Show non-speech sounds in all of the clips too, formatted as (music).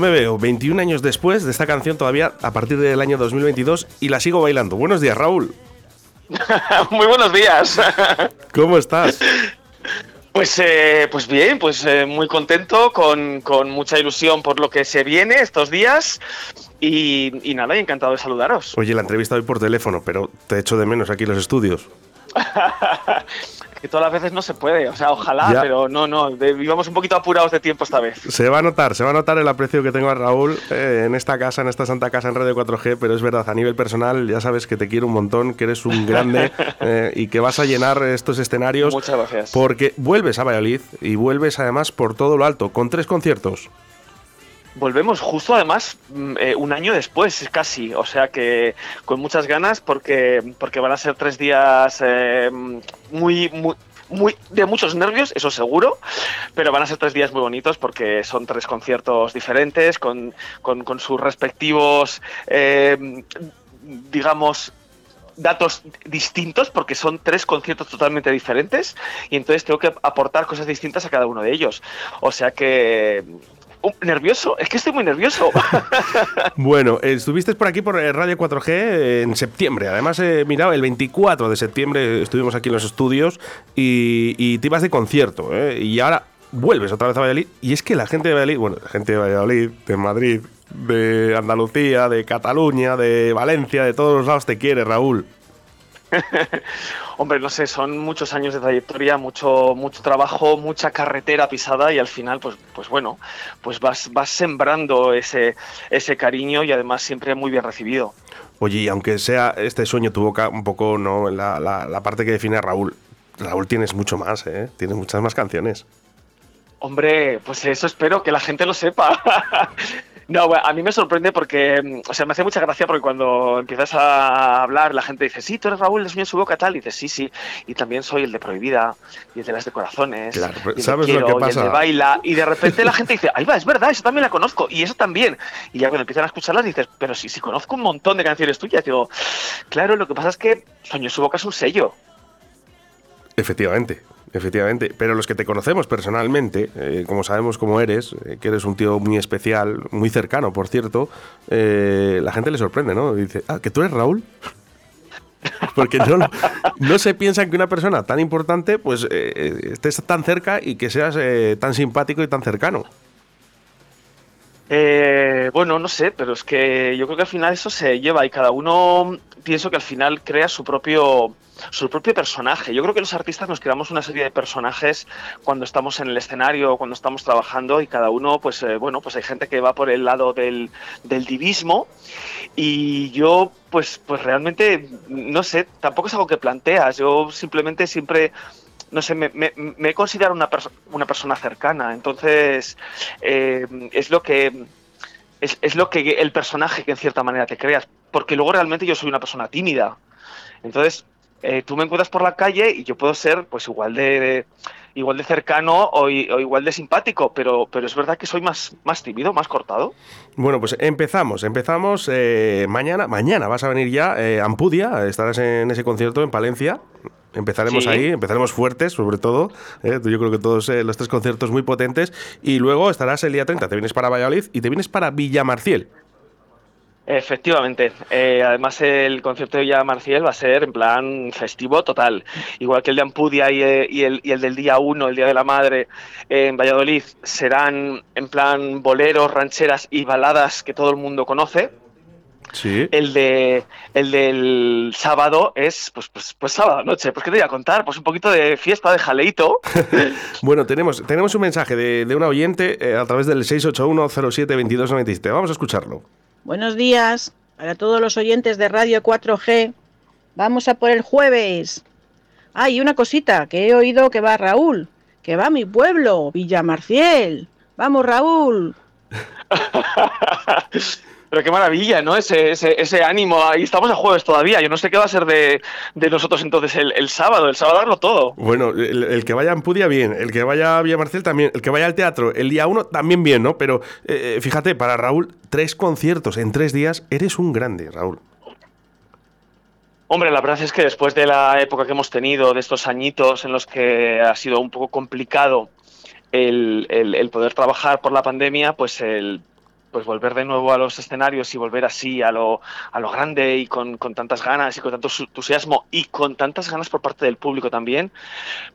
Yo me veo 21 años después de esta canción todavía a partir del año 2022 y la sigo bailando. Buenos días, Raúl. (laughs) Muy buenos días. (laughs) ¿Cómo estás? Pues, eh, pues bien, pues eh, muy contento, con, con, mucha ilusión por lo que se viene estos días y, y nada, encantado de saludaros. Oye, la entrevista hoy por teléfono, pero te echo de menos aquí en los estudios. (laughs) que todas las veces no se puede, o sea, ojalá, pero no, no, vivamos un poquito apurados de tiempo esta vez. Se va a notar, se va a notar el aprecio que tengo a Raúl eh, en esta casa, en esta santa casa en Radio 4G, pero es verdad, a nivel personal ya sabes que te quiero un montón, que eres un grande (laughs) eh, y que vas a llenar estos escenarios. Muchas gracias. Porque vuelves a Valladolid y vuelves además por todo lo alto, con tres conciertos. Volvemos justo además mm, eh, un año después, casi, o sea que con muchas ganas porque, porque van a ser tres días eh, muy, muy, de muchos nervios, eso seguro, pero van a ser tres días muy bonitos porque son tres conciertos diferentes con, con, con sus respectivos, eh, digamos, datos distintos porque son tres conciertos totalmente diferentes y entonces tengo que aportar cosas distintas a cada uno de ellos. O sea que Nervioso, es que estoy muy nervioso. (laughs) bueno, estuviste por aquí por eh, Radio 4G en septiembre. Además, he mirado, el 24 de septiembre estuvimos aquí en los estudios y, te ibas de concierto. ¿eh? Y ahora vuelves otra vez a Valladolid. Y es que la gente de Valladolid, bueno, la gente de Valladolid, de Madrid, de Andalucía, de Cataluña, de Valencia, de todos los lados te quiere, Raúl. (laughs) Hombre, no sé, son muchos años de trayectoria, mucho, mucho trabajo, mucha carretera pisada y al final, pues, pues bueno, pues vas, vas sembrando ese, ese cariño y además siempre muy bien recibido. Oye, y aunque sea este sueño tu boca, un poco no la, la, la parte que define a Raúl, Raúl tienes mucho más, ¿eh? Tienes muchas más canciones. Hombre, pues eso espero que la gente lo sepa. (laughs) No, a mí me sorprende porque, mm, o sea, me hace mucha gracia porque cuando empiezas a hablar, la gente dice, sí, tú eres Raúl, el sueño en su boca, tal, y dices, sí, sí, y también soy el de Prohibida, y el de las de corazones, claro, y ¿sabes quiero, lo que pasa? y el de baila, y de repente la gente dice, ahí va, es verdad, eso también la conozco, y eso también. Y ya cuando empiezan a escucharlas dices, pero sí, sí conozco un montón de canciones tuyas. Digo, claro, lo que pasa es que Sueño en su boca es un sello. Efectivamente, efectivamente. Pero los que te conocemos personalmente, eh, como sabemos cómo eres, eh, que eres un tío muy especial, muy cercano, por cierto, eh, la gente le sorprende, ¿no? Dice, ah, que tú eres Raúl. (laughs) Porque no, no se piensa que una persona tan importante pues eh, estés tan cerca y que seas tan simpático y tan cercano. Eh, bueno, no sé, pero es que yo creo que al final eso se lleva y cada uno pienso que al final crea su propio su propio personaje. Yo creo que los artistas nos creamos una serie de personajes cuando estamos en el escenario, cuando estamos trabajando y cada uno, pues eh, bueno, pues hay gente que va por el lado del, del divismo y yo, pues, pues realmente, no sé, tampoco es algo que planteas. Yo simplemente siempre no sé, me, me, me he considerado una, perso una persona cercana, entonces eh, es lo que es, es, lo que el personaje que en cierta manera te creas, porque luego realmente yo soy una persona tímida, entonces eh, tú me encuentras por la calle y yo puedo ser pues igual de, igual de cercano o, igual de simpático, pero, pero es verdad que soy más, más tímido, más cortado. Bueno, pues empezamos, empezamos eh, mañana, mañana vas a venir ya eh, Ampudia, estarás en ese concierto en Palencia. Empezaremos sí. ahí, empezaremos fuertes, sobre todo. ¿eh? Yo creo que todos eh, los tres conciertos muy potentes. Y luego estarás el día 30, te vienes para Valladolid y te vienes para Villamarciel. Efectivamente. Eh, además, el concierto de Villa Marciel va a ser en plan festivo total. Igual que el de Ampudia y, y el, y el del día 1, el Día de la Madre, eh, en Valladolid, serán en plan boleros, rancheras y baladas que todo el mundo conoce. Sí. El de el del sábado es pues pues, pues sábado noche. Pues qué te voy a contar, pues un poquito de fiesta de jaleito. (laughs) Bueno, tenemos, tenemos un mensaje de, de una oyente eh, a través del 681-07-2297. Vamos a escucharlo. Buenos días para todos los oyentes de Radio 4G. Vamos a por el jueves. Ah, y una cosita, que he oído que va Raúl, que va a mi pueblo, Villamarciel. Vamos, Raúl. (laughs) Pero qué maravilla, ¿no? Ese, ese, ese ánimo. Ahí estamos a jueves todavía. Yo no sé qué va a ser de, de nosotros entonces el, el sábado. El sábado darlo todo. Bueno, el, el que vaya a Ampudia, bien. El que vaya a Villamarcel, también. El que vaya al teatro el día 1, también bien, ¿no? Pero eh, fíjate, para Raúl, tres conciertos en tres días, eres un grande, Raúl. Hombre, la verdad es que después de la época que hemos tenido, de estos añitos en los que ha sido un poco complicado el, el- el poder trabajar por la pandemia, pues el pues volver de nuevo a los escenarios y volver así a lo, a lo grande y con, con tantas ganas y con tanto entusiasmo y con tantas ganas por parte del público también,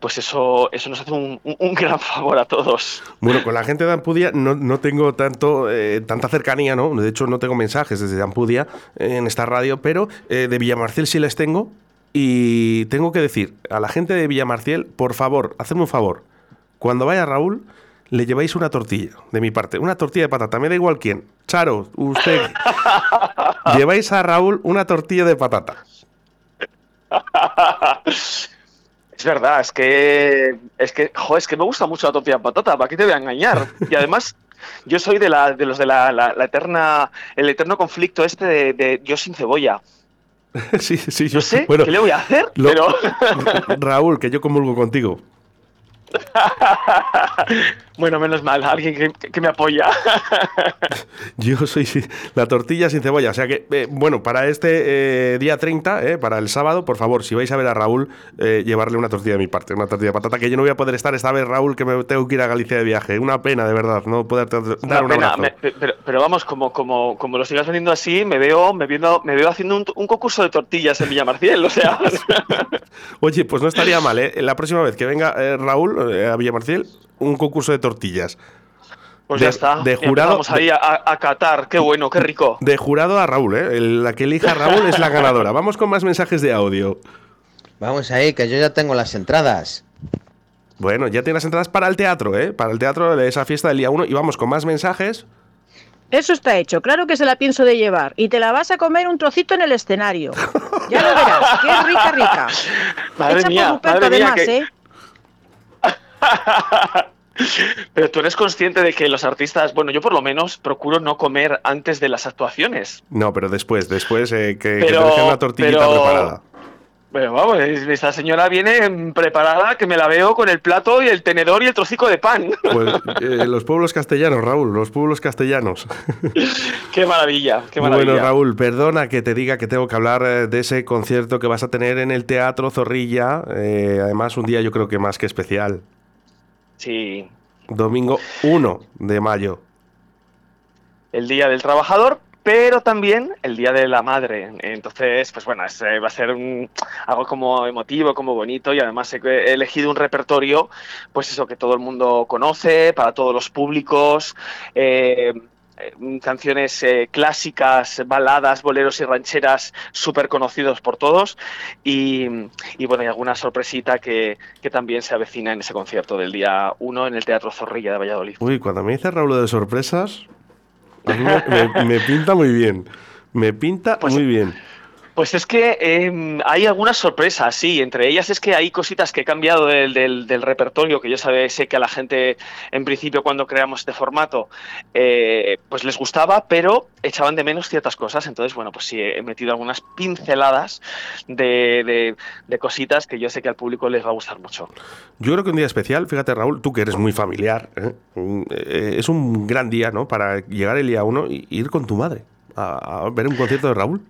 pues eso, eso nos hace un, un- gran (laughs) favor a todos. Bueno, con la gente de Ampudia no, no tengo tanto, eh, tanta cercanía, ¿no? De hecho, no tengo mensajes desde Ampudia eh, en esta radio, pero eh, de Villamarciel sí les tengo. Y tengo que decir a la gente de Villamarciel, por favor, hacedme un favor. Cuando vaya Raúl, le lleváis una tortilla, de mi parte. Una tortilla de patata, me da igual quién. Charo, usted. (laughs) lleváis a Raúl una tortilla de patata. (laughs) Es verdad, es que, es que, jo, es que me gusta mucho la tortilla de patata, ¿para qué te voy a engañar? Y además, yo soy de, la, de los de la, la- la eterna, el eterno conflicto este de, de yo sin cebolla. (laughs) sí, sí, Yo sé, bueno, ¿qué le voy a hacer? lo- Pero, Raúl, que yo comulgo contigo. (laughs) bueno, menos mal, alguien que, que me apoya. (laughs) Yo soy la tortilla sin cebolla. O sea que, eh, bueno, para este eh, día 30, eh, para el sábado, por favor, si vais a ver a Raúl, eh, llevarle una tortilla de mi parte, una tortilla de patata, que yo no voy a poder estar esta vez, Raúl, que me tengo que ir a Galicia de viaje. Una pena, de verdad, no poder dar Una un pena, abrazo. me- pero, pero vamos, como, como, como lo sigas vendiendo así, me veo, me viendo, me veo haciendo un, un concurso de tortillas en Villamarciel, o sea. (laughs) Oye, pues no estaría mal, ¿eh? La próxima vez que venga Raúl a Villamarciel, un concurso de tortillas. Pues De- ya está. de jurado- empezamos ahí a, a, qué bueno, qué rico. De jurado a Raúl, ¿eh? El- La que elija a Raúl es la ganadora. (laughs) Vamos con más mensajes de audio. Vamos ahí, que yo ya tengo las entradas. Bueno, ya tienes entradas para el teatro, ¿eh? Para el teatro de esa fiesta del día 1. Y vamos con más mensajes. Eso está hecho, claro que se la pienso de llevar. Y te la vas a comer un trocito en el escenario. Ya lo verás, que es rica, rica. (laughs) Madre Hecha mía, por Ruperto, además, que- ¿eh? Pero tú eres consciente de que los artistas, bueno, yo por lo menos procuro no comer antes de las actuaciones. No, pero después, después eh, que, que te Pero- dejen una tortillita pero- preparada. Pero vamos, es- esta señora viene preparada que me la veo con el plato y el tenedor y el trocico de pan. (laughs) Pues eh, los pueblos castellanos, Raúl, los pueblos castellanos. (laughs) qué maravilla, qué maravilla. Bueno, Raúl, perdona que te diga que tengo que hablar eh, de ese concierto que vas a tener en el Teatro Zorrilla. eh, además, un día yo creo que más que especial. Sí, Domingo 1 de mayo. el Día del Trabajador, pero también el Día de la Madre. Entonces, pues bueno, es, va a ser un- algo como emotivo, como bonito y además he, he elegido un repertorio, pues eso que todo el mundo conoce, para todos los públicos. eh, canciones eh, clásicas, baladas, boleros y rancheras súper conocidos por todos y, y, bueno, hay alguna sorpresita que, que también se avecina en ese concierto del día 1 en el Teatro Zorrilla de Valladolid. Uy, cuando me dice Raúl de sorpresas, a mí me, (laughs) me- me pinta muy bien. Me pinta Pues- muy bien. Pues es que eh, hay algunas sorpresas, sí. Entre ellas es que hay cositas que he cambiado del, del- del repertorio, que yo sé que a la gente, en principio, cuando creamos este formato, eh, pues les gustaba, pero echaban de menos ciertas cosas. Entonces, bueno, pues sí, he metido algunas pinceladas de, de- de cositas que yo sé que al público les va a gustar mucho. Yo creo que un día especial, fíjate Raúl, tú que eres muy familiar, ¿eh? Eh, es un gran día, ¿no? Para llegar el día 1 y ir con tu madre a ver un concierto de Raúl.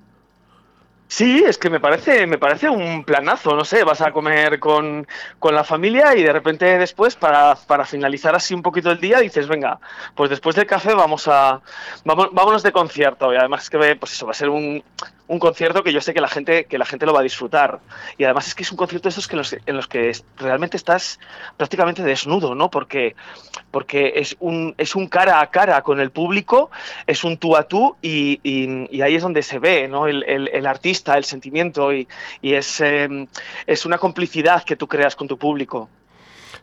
Sí, es que me parece, me parece un planazo, no sé, vas a comer con, con la familia y de repente después, para, para, finalizar así un poquito el día, dices, venga, pues después del café vamos a, vamos, vámonos de concierto. Y además es que pues eso va a ser un, un concierto que yo sé que la gente que la gente lo va a disfrutar. Y además es que es un concierto de esos que los, en los que realmente estás prácticamente desnudo no porque porque es un es un cara a cara con el público es un tú a tú y, y, ahí es donde se ve no el, el, artista el sentimiento y, y es em, es una complicidad que tú creas con tu público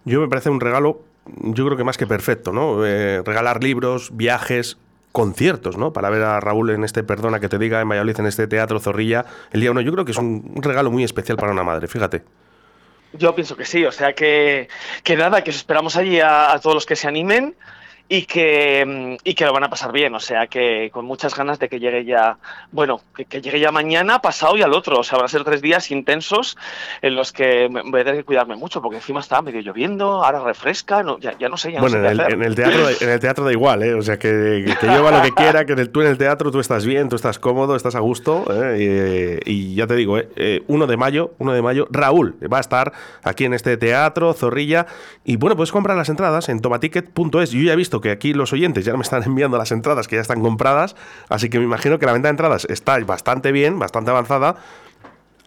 yo me parece un regalo yo creo que más que perfecto no eh, regalar libros viajes conciertos, ¿no? Para ver a Raúl en este Perdona que te diga, en Valladolid, en este Teatro Zorrilla, el día 1. Yo creo que es un regalo muy especial para una madre, fíjate. Yo pienso que sí, o sea que, que nada, que os esperamos allí a, a todos los que se animen y que, mm, y que lo van a pasar bien. O sea, que con muchas ganas de que llegue ya, bueno, que, llegue ya mañana, pasado y al otro. O sea, van a ser tres días intensos en los que voy a tener que cuidarme mucho, porque encima está medio lloviendo, ahora refresca, no, ya, ya, no sé. Ya bueno, no sé en, el, en, el, teatro, en el teatro da igual, ¿eh? O sea, que, que, lleva lo que quiera, que tú en el teatro tú estás bien, tú estás cómodo, estás a gusto. ¿eh? Y, y, ya te digo, ¿eh? 1 de mayo, 1 de mayo, Raúl va a estar aquí en este teatro, Zorrilla. Y bueno, puedes comprar las entradas en tomaticket.es. Yo ya he visto que aquí los oyentes ya me están (laughs) enviando las entradas que ya están compradas, así que me imagino que la venta de entradas está bastante bien, bastante avanzada.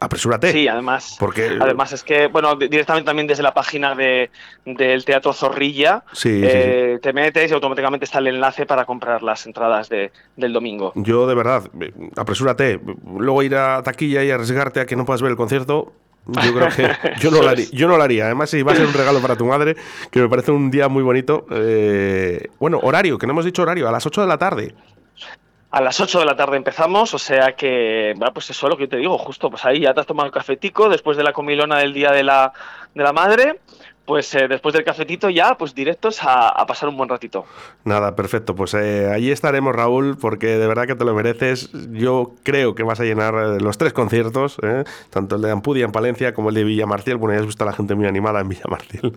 Apresúrate. Sí, además. Porque... Además es que, bueno, directamente también desde la página de, del Teatro Zorrilla, eh, te metes y automáticamente está el enlace para comprar las entradas de, del domingo. Yo, de verdad, apresúrate. Luego ir a taquilla y arriesgarte a que no puedas ver el concierto, yo creo que (laughs) yo no, lo haría, yo no lo haría. Además, si va a ser un regalo para tu madre, que me parece un día muy bonito. Eh, bueno, horario, que no hemos dicho horario, a las 8 de la tarde. A las 8 de la tarde empezamos, o sea que, bueno, pues eso es lo que yo te digo, justo, pues ahí ya te has tomado el cafetico después de la comilona del Día de la, de la Madre, pues eh, después del cafetito ya, pues directos a, pasar un buen ratito. Nada, perfecto. Pues eh, allí estaremos, Raúl, porque de verdad que te lo mereces. Yo creo que vas a llenar eh, los tres conciertos, tanto el de Ampudia en Palencia como el de Villamarcial. Bueno, ya has visto a la gente muy animada en Villamarcial.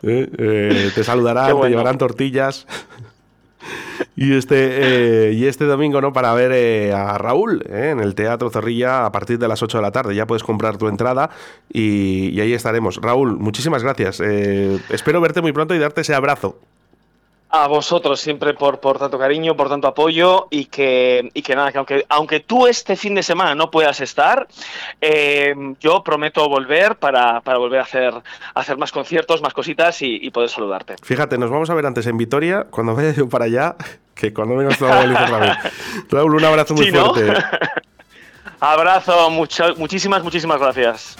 (laughs) te saludarán, te llevarán tortillas. Y este, eh, y este domingo, ¿no? Para ver eh, a Raúl eh, en el Teatro Zorrilla a partir de las 8 de la tarde. Ya puedes comprar tu entrada y, y ahí estaremos. Raúl, muchísimas gracias. espero verte muy pronto y darte ese abrazo a vosotros siempre por, por tanto cariño, por tanto apoyo y que, y que nada, que aunque, aunque tú este fin de semana no puedas estar, eh, yo prometo volver para, para, volver a hacer, hacer más conciertos, más cositas y, poder saludarte. Fíjate, nos vamos a ver antes en Vitoria, cuando vaya yo para allá, que cuando vengas a otra vez. Raúl, un abrazo muy fuerte. (laughs) Abrazo, muchísimas, muchísimas gracias.